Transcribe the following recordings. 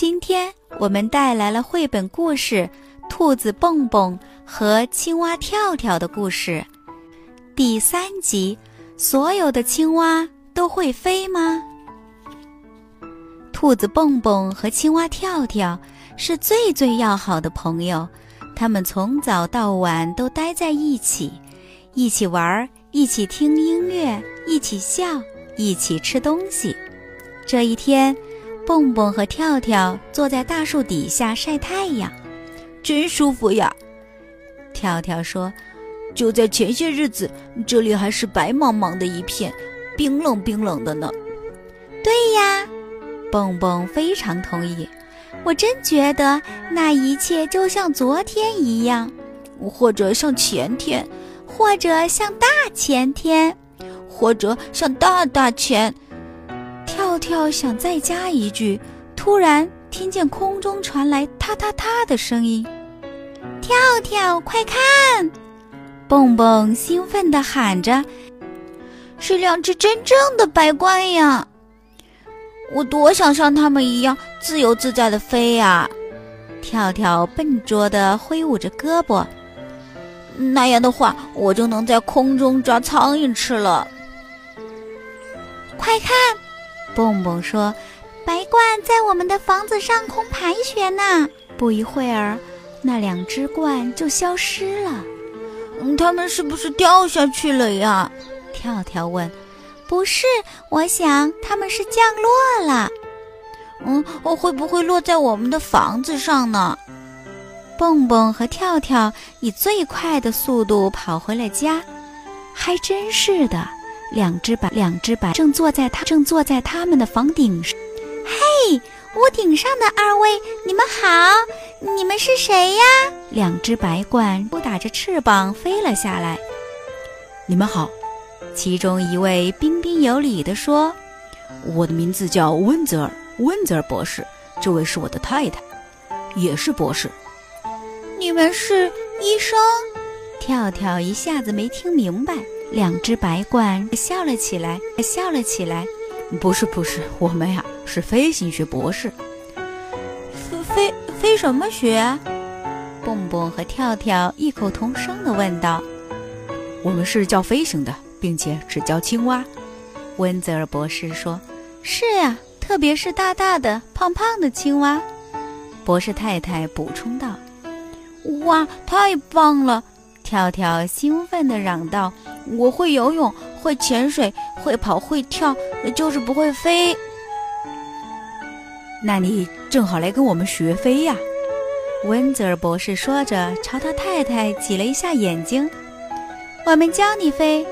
今天我们带来了绘本故事《兔子蹦蹦和青蛙跳跳》的故事，第三集。所有的青蛙都会飞吗？兔子蹦蹦和青蛙跳跳是最最要好的朋友，他们从早到晚都待在一起，一起玩，一起听音乐，一起笑，一起吃东西。这一天。蹦蹦和跳跳坐在大树底下晒太阳，真舒服呀。跳跳说：“就在前些日子，这里还是白茫茫的一片，冰冷冰冷的呢。”对呀，蹦蹦非常同意。我真觉得那一切就像昨天一样，或者像前天，或者像大前天，或者像大大前。跳跳想再加一句，突然听见空中传来“嗒嗒嗒”的声音。跳跳，快看！蹦蹦兴奋地喊着：“是两只真正的白鹳呀！我多想像它们一样自由自在地飞呀！”跳跳笨拙地挥舞着胳膊，那样的话，我就能在空中抓苍蝇吃了。快看！蹦蹦说：“白鹳在我们的房子上空盘旋呢。”不一会儿，那两只鹳就消失了。嗯，它们是不是掉下去了呀？跳跳问。“不是，我想它们是降落了。”“嗯，我会不会落在我们的房子上呢？”蹦蹦和跳跳以最快的速度跑回了家。还真是的。两只白，两只白正坐在他正坐在他们的房顶上。嘿，屋顶上的二位，你们好！你们是谁呀？两只白鹳扑打着翅膀飞了下来。你们好，其中一位彬彬有礼地说：“我的名字叫温泽尔，温泽尔博士。这位是我的太太，也是博士。你们是医生？”跳跳一下子没听明白。两只白鹳笑了起来，笑了起来。不是，不是，我们呀是飞行学博士。飞飞飞什么学？蹦蹦和跳跳异口同声地问道。我们是教飞行的，并且只教青蛙。温泽尔博士说：“是呀，特别是大大的、胖胖的青蛙。”博士太太补充道：“哇，太棒了！”跳跳兴奋地嚷道。我会游泳，会潜水，会跑，会跳，就是不会飞。那你正好来跟我们学飞呀！温泽尔博士说着，朝他太太挤了一下眼睛。我们教你飞。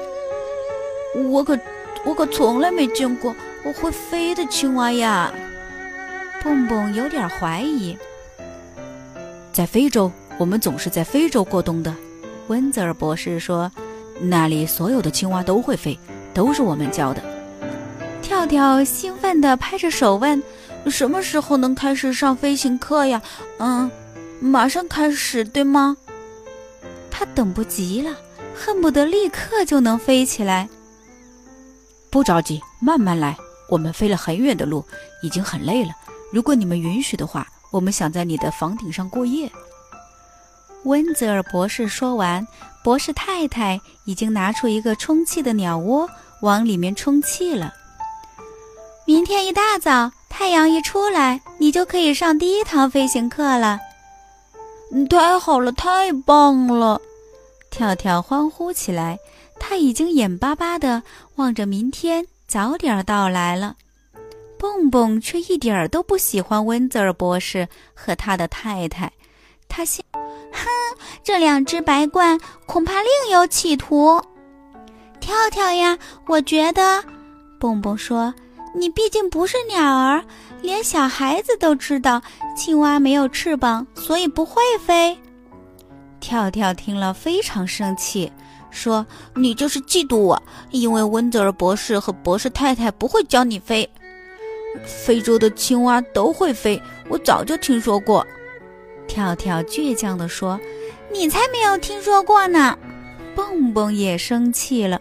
我可，我可从来没见过我会飞的青蛙呀！蹦蹦有点怀疑。在非洲，我们总是在非洲过冬的。温泽尔博士说。那里所有的青蛙都会飞，都是我们教的。跳跳兴奋地拍着手问：“什么时候能开始上飞行课呀？”“嗯，马上开始，对吗？”他等不及了，恨不得立刻就能飞起来。不着急，慢慢来。我们飞了很远的路，已经很累了。如果你们允许的话，我们想在你的房顶上过夜。温泽尔博士说完。博士太太已经拿出一个充气的鸟窝，往里面充气了。明天一大早，太阳一出来，你就可以上第一堂飞行课了。太好了，太棒了！跳跳欢呼起来。他已经眼巴巴地望着明天早点到来了。蹦蹦却一点儿都不喜欢温泽尔博士和他的太太，他心。哼，这两只白鹳恐怕另有企图。跳跳呀，我觉得，蹦蹦说：“你毕竟不是鸟儿，连小孩子都知道，青蛙没有翅膀，所以不会飞。”跳跳听了非常生气，说：“你就是嫉妒我，因为温泽尔博士和博士太太不会教你飞。非洲的青蛙都会飞，我早就听说过。”跳跳倔强地说：“你才没有听说过呢！”蹦蹦也生气了。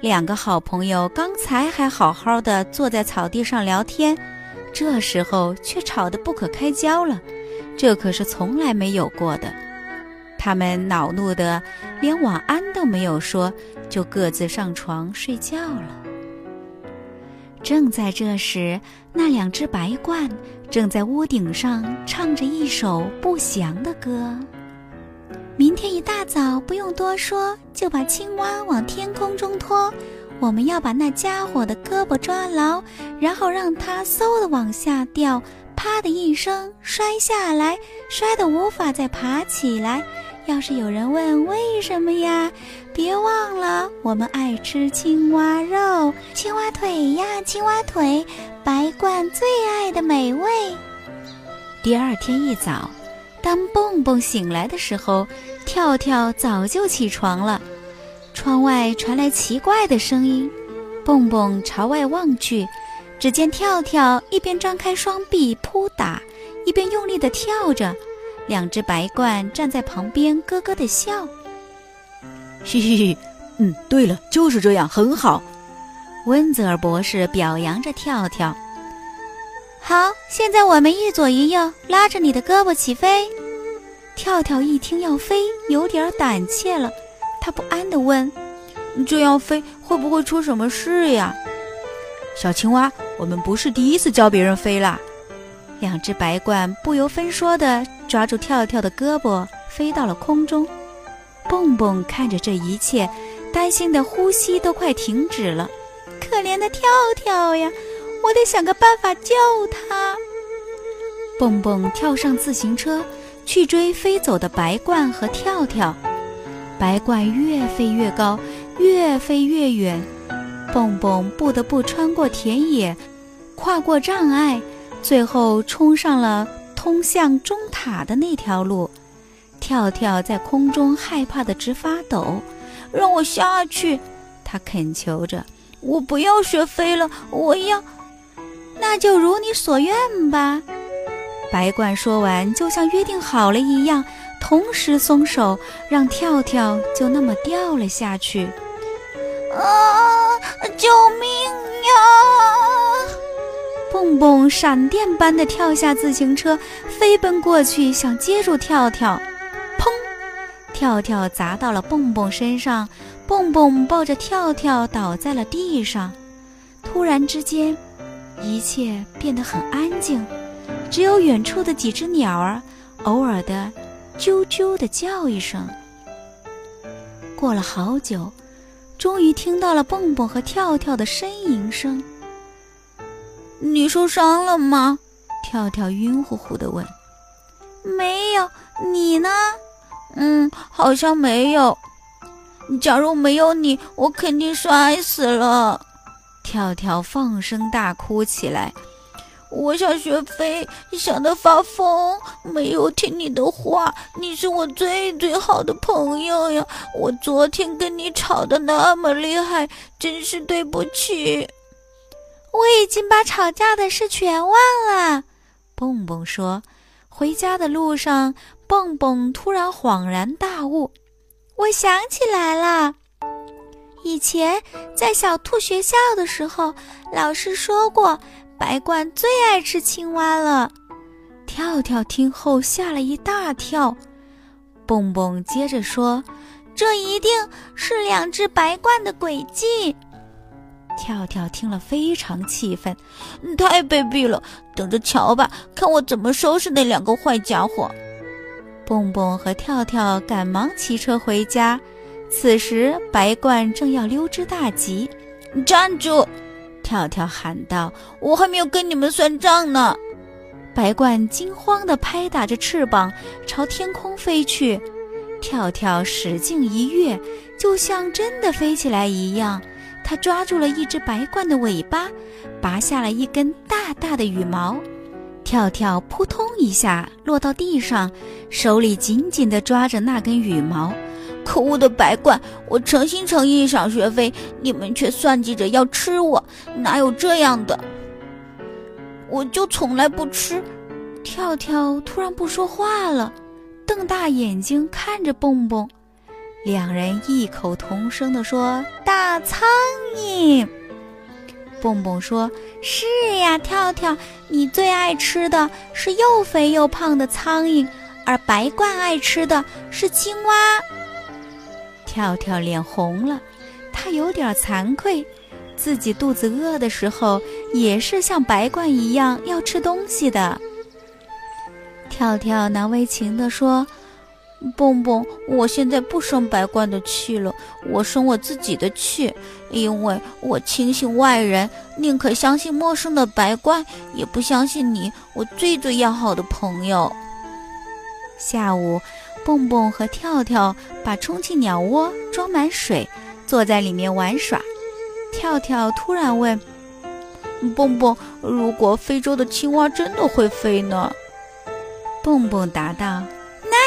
两个好朋友刚才还好好的坐在草地上聊天，这时候却吵得不可开交了，这可是从来没有过的。他们恼怒的连晚安都没有说，就各自上床睡觉了。正在这时，那两只白鹳正在屋顶上唱着一首不祥的歌。明天一大早，不用多说，就把青蛙往天空中拖。我们要把那家伙的胳膊抓牢，然后让它嗖的往下掉，啪的一声摔下来，摔得无法再爬起来。要是有人问为什么呀，别忘了我们爱吃青蛙肉、青蛙腿呀，青蛙腿，白鹳最爱的美味。第二天一早，当蹦蹦醒来的时候，跳跳早就起床了。窗外传来奇怪的声音，蹦蹦朝外望去，只见跳跳一边张开双臂扑打，一边用力地跳着。两只白鹳站在旁边，咯咯的笑。嘻嘻嘻，嗯，对了，就是这样，很好。温泽尔博士表扬着跳跳。好，现在我们一左一右，拉着你的胳膊起飞。跳跳一听要飞，有点胆怯了，他不安地问：“这样飞会不会出什么事呀？”小青蛙，我们不是第一次教别人飞啦。两只白鹳不由分说地抓住跳跳的胳膊，飞到了空中。蹦蹦看着这一切，担心的呼吸都快停止了。可怜的跳跳呀，我得想个办法救他。蹦蹦跳上自行车，去追飞走的白鹳和跳跳。白鹳越飞越高，越飞越远，蹦蹦不得不穿过田野，跨过障碍。最后冲上了通向钟塔的那条路，跳跳在空中害怕的直发抖，让我下去，他恳求着。我不要学飞了，我要，那就如你所愿吧。白鹳说完，就像约定好了一样，同时松手，让跳跳就那么掉了下去。啊！救命呀！蹦蹦闪电般的跳下自行车，飞奔过去想接住跳跳。砰！跳跳砸到了蹦蹦身上，蹦蹦抱着跳跳倒在了地上。突然之间，一切变得很安静，只有远处的几只鸟儿偶尔的啾啾的叫一声。过了好久，终于听到了蹦蹦和跳跳的呻吟声。你受伤了吗？跳跳晕乎乎地问。没有，你呢？嗯，好像没有。假如没有你，我肯定摔死了。跳跳放声大哭起来。我想学飞，想得发疯，没有听你的话。你是我最最好的朋友呀！我昨天跟你吵得那么厉害，真是对不起。我已经把吵架的事全忘了，蹦蹦说。回家的路上，蹦蹦突然恍然大悟：“我想起来了，以前在小兔学校的时候，老师说过，白鹳最爱吃青蛙了。”跳跳听后吓了一大跳。蹦蹦接着说：“这一定是两只白鹳的诡计。”跳跳听了非常气愤，太卑鄙了！等着瞧吧，看我怎么收拾那两个坏家伙！蹦蹦和跳跳赶忙骑车回家。此时，白鹳正要溜之大吉。站住！跳跳喊道：“我还没有跟你们算账呢！”白鹳惊慌地拍打着翅膀，朝天空飞去。跳跳使劲一跃，就像真的飞起来一样。他抓住了一只白鹳的尾巴，拔下了一根大大的羽毛。跳跳扑通一下落到地上，手里紧紧地抓着那根羽毛。可恶的白鹳！我诚心诚意想学飞，你们却算计着要吃我，哪有这样的？我就从来不吃。跳跳突然不说话了，瞪大眼睛看着蹦蹦。两人异口同声地说：“大苍蝇！”蹦蹦说：“是呀，跳跳，你最爱吃的是又肥又胖的苍蝇，而白鹳爱吃的是青蛙。”跳跳脸红了，他有点惭愧，自己肚子饿的时候也是像白鹳一样要吃东西的。跳跳难为情地说。蹦蹦，我现在不生白鹳的气了，我生我自己的气，因为我轻信外人，宁可相信陌生的白鹳，也不相信你，我最最要好的朋友。下午，蹦蹦和跳跳把充气鸟窝装满水，坐在里面玩耍。跳跳突然问：“蹦蹦，如果非洲的青蛙真的会飞呢？”蹦蹦答道。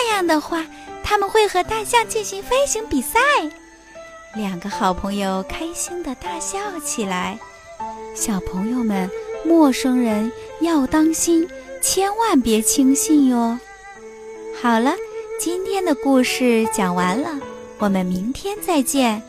这样的话，他们会和大象进行飞行比赛。两个好朋友开心的大笑起来。小朋友们，陌生人要当心，千万别轻信哟。好了，今天的故事讲完了，我们明天再见。